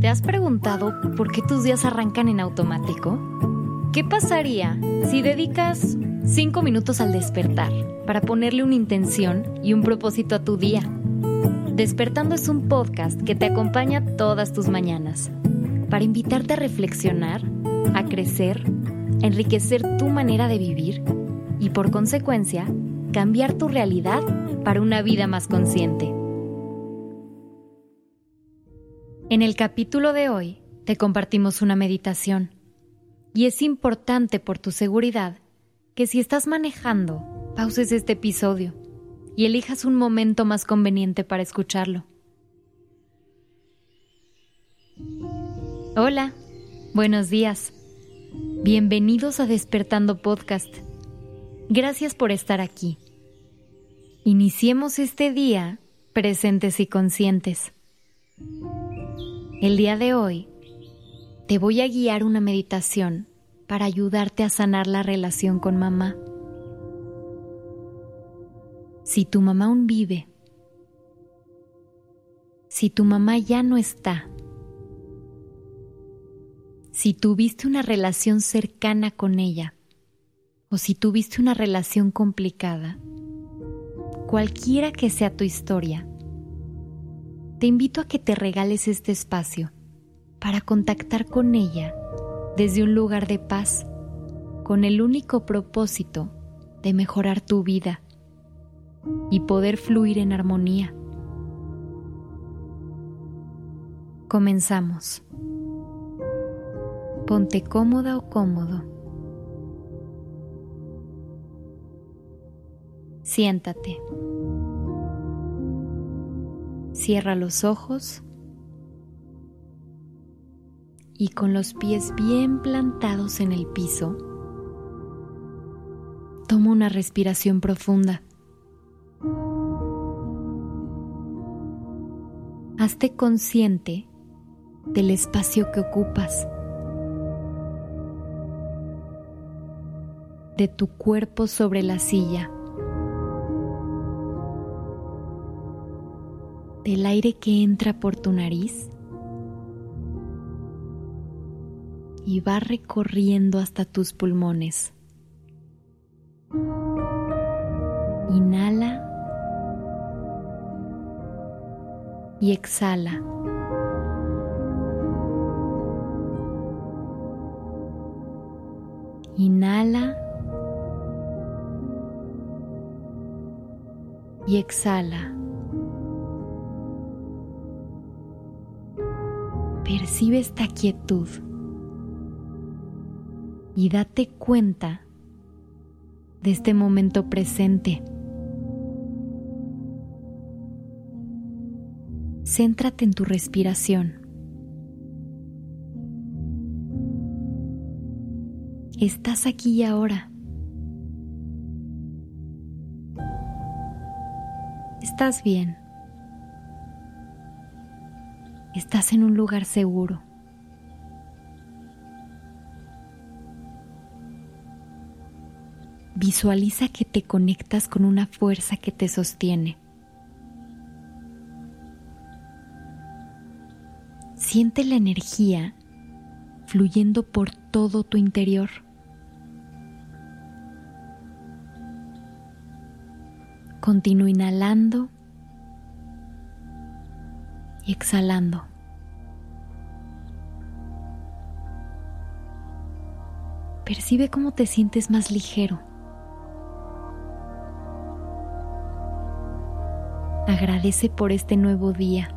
¿Te has preguntado por qué tus días arrancan en automático? ¿Qué pasaría si dedicas 5 minutos al despertar para ponerle una intención y un propósito a tu día? Despertando es un podcast que te acompaña todas tus mañanas para invitarte a reflexionar, a crecer, a enriquecer tu manera de vivir y por consecuencia cambiar tu realidad para una vida más consciente. En el capítulo de hoy te compartimos una meditación y es importante por tu seguridad que si estás manejando, pauses este episodio y elijas un momento más conveniente para escucharlo. Hola, buenos días. Bienvenidos a Despertando Podcast. Gracias por estar aquí. Iniciemos este día presentes y conscientes. El día de hoy te voy a guiar una meditación para ayudarte a sanar la relación con mamá. Si tu mamá aún vive, si tu mamá ya no está, si tuviste una relación cercana con ella o si tuviste una relación complicada, cualquiera que sea tu historia, te invito a que te regales este espacio para contactar con ella desde un lugar de paz, con el único propósito de mejorar tu vida y poder fluir en armonía. Comenzamos. Ponte cómoda o cómodo. Siéntate. Cierra los ojos y con los pies bien plantados en el piso, toma una respiración profunda. Hazte consciente del espacio que ocupas, de tu cuerpo sobre la silla. Del aire que entra por tu nariz y va recorriendo hasta tus pulmones. Inhala y exhala. Inhala y exhala. Percibe esta quietud y date cuenta de este momento presente. Céntrate en tu respiración. Estás aquí y ahora. Estás bien. Estás en un lugar seguro. Visualiza que te conectas con una fuerza que te sostiene. Siente la energía fluyendo por todo tu interior. Continúa inhalando y exhalando. Percibe cómo te sientes más ligero. Agradece por este nuevo día,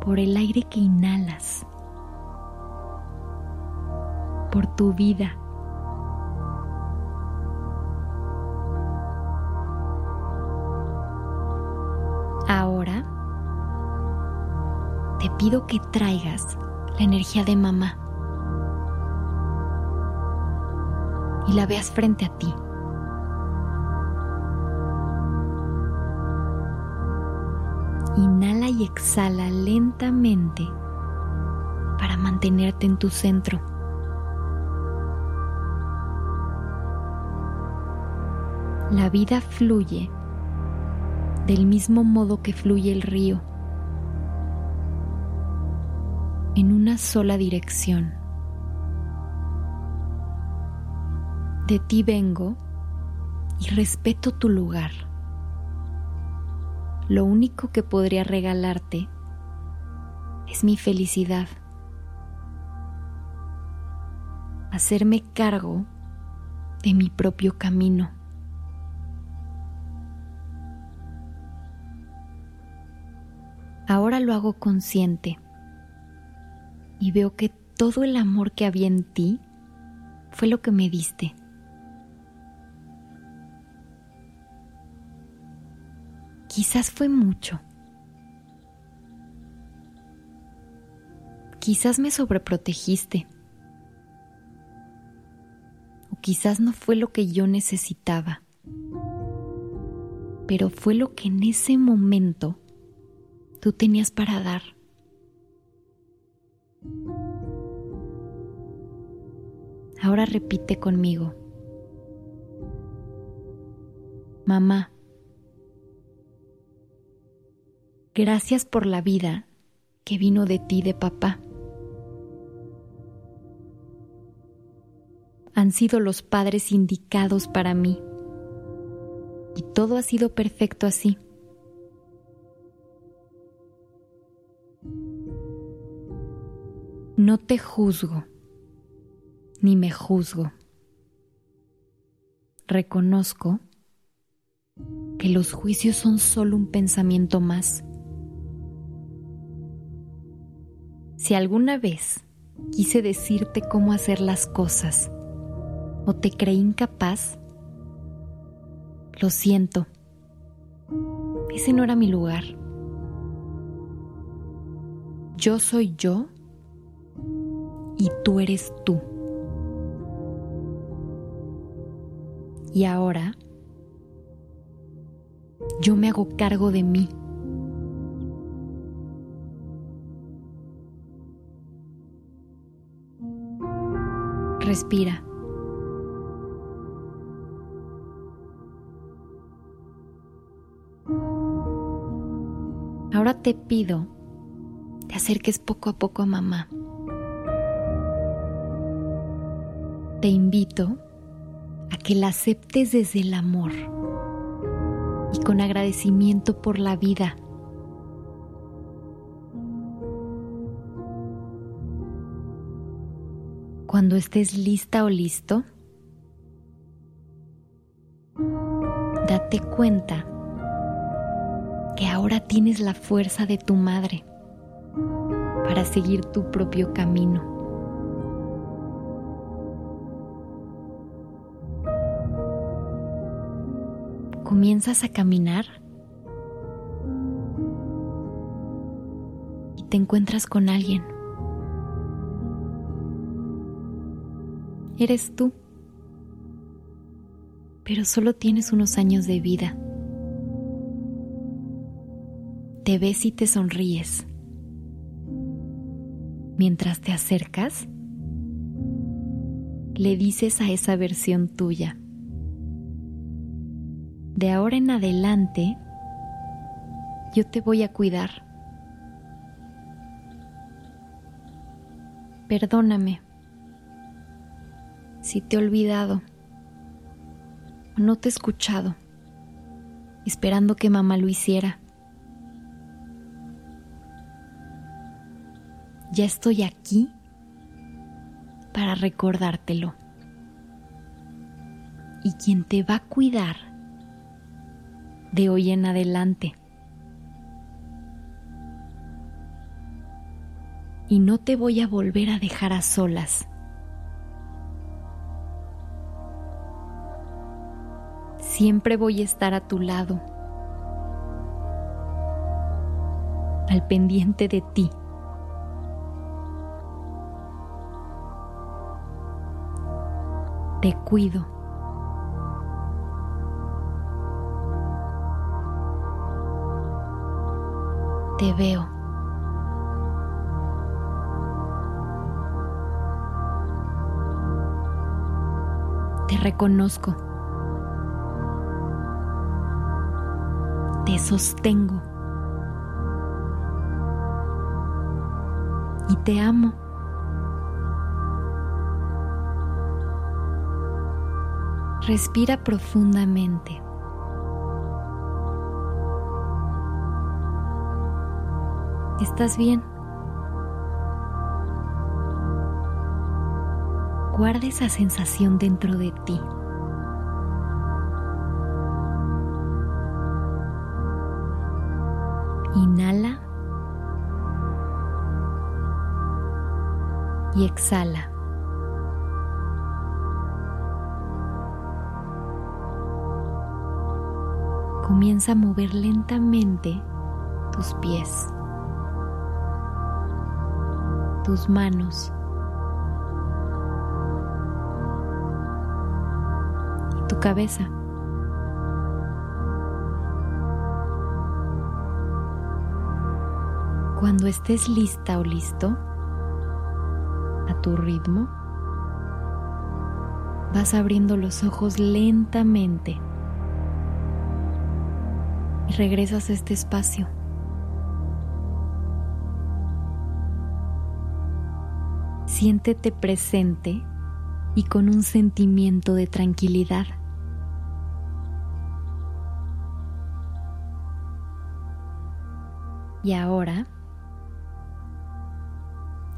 por el aire que inhalas, por tu vida. Te pido que traigas la energía de mamá y la veas frente a ti. Inhala y exhala lentamente para mantenerte en tu centro. La vida fluye del mismo modo que fluye el río. En una sola dirección. De ti vengo y respeto tu lugar. Lo único que podría regalarte es mi felicidad. Hacerme cargo de mi propio camino. Ahora lo hago consciente y veo que todo el amor que había en ti fue lo que me diste. Quizás fue mucho. Quizás me sobreprotegiste. O quizás no fue lo que yo necesitaba. Pero fue lo que en ese momento tú tenías para dar. Ahora repite conmigo. Mamá, gracias por la vida que vino de ti, de papá. Han sido los padres indicados para mí y todo ha sido perfecto así. No te juzgo, ni me juzgo. Reconozco que los juicios son solo un pensamiento más. Si alguna vez quise decirte cómo hacer las cosas o te creí incapaz, lo siento. Ese no era mi lugar. Yo soy yo y tú eres tú. Y ahora yo me hago cargo de mí. Respira. Ahora te pido te acerques poco a poco a mamá. te invito a que la aceptes desde el amor y con agradecimiento por la vida. Cuando estés lista o listo, date cuenta que ahora tienes la fuerza de tu madre para seguir tu propio camino. Comienzas a caminar y te encuentras con alguien. Eres tú, pero solo tienes unos años de vida. Te ves y te sonríes. Mientras te acercas, le dices a esa versión tuya, de ahora en adelante yo te voy a cuidar. Perdóname si te he olvidado o no te he escuchado, esperando que mamá lo hiciera. Ya estoy aquí para recordártelo. Y quien te va a cuidar de hoy en adelante. Y no te voy a volver a dejar a solas. Siempre voy a estar a tu lado, al pendiente de ti. Te cuido. Te veo. Te reconozco. Te sostengo. y te amo. Respira profundamente. ¿Estás bien? Guarda esa sensación dentro de ti. Inhala y exhala. Comienza a mover lentamente tus pies, tus manos y tu cabeza. Cuando estés lista o listo, a tu ritmo, vas abriendo los ojos lentamente y regresas a este espacio. Siéntete presente y con un sentimiento de tranquilidad. Y ahora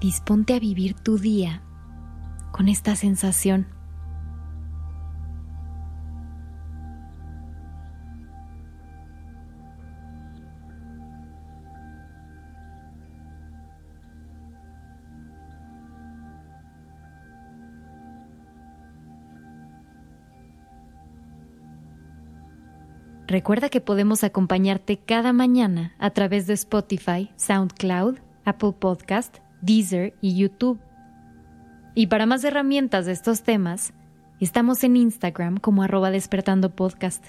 disponte a vivir tu día con esta sensación. Recuerda que podemos acompañarte cada mañana a través de Spotify, SoundCloud, Apple Podcast Deezer y YouTube. Y para más herramientas de estos temas, estamos en Instagram como arroba despertando podcast.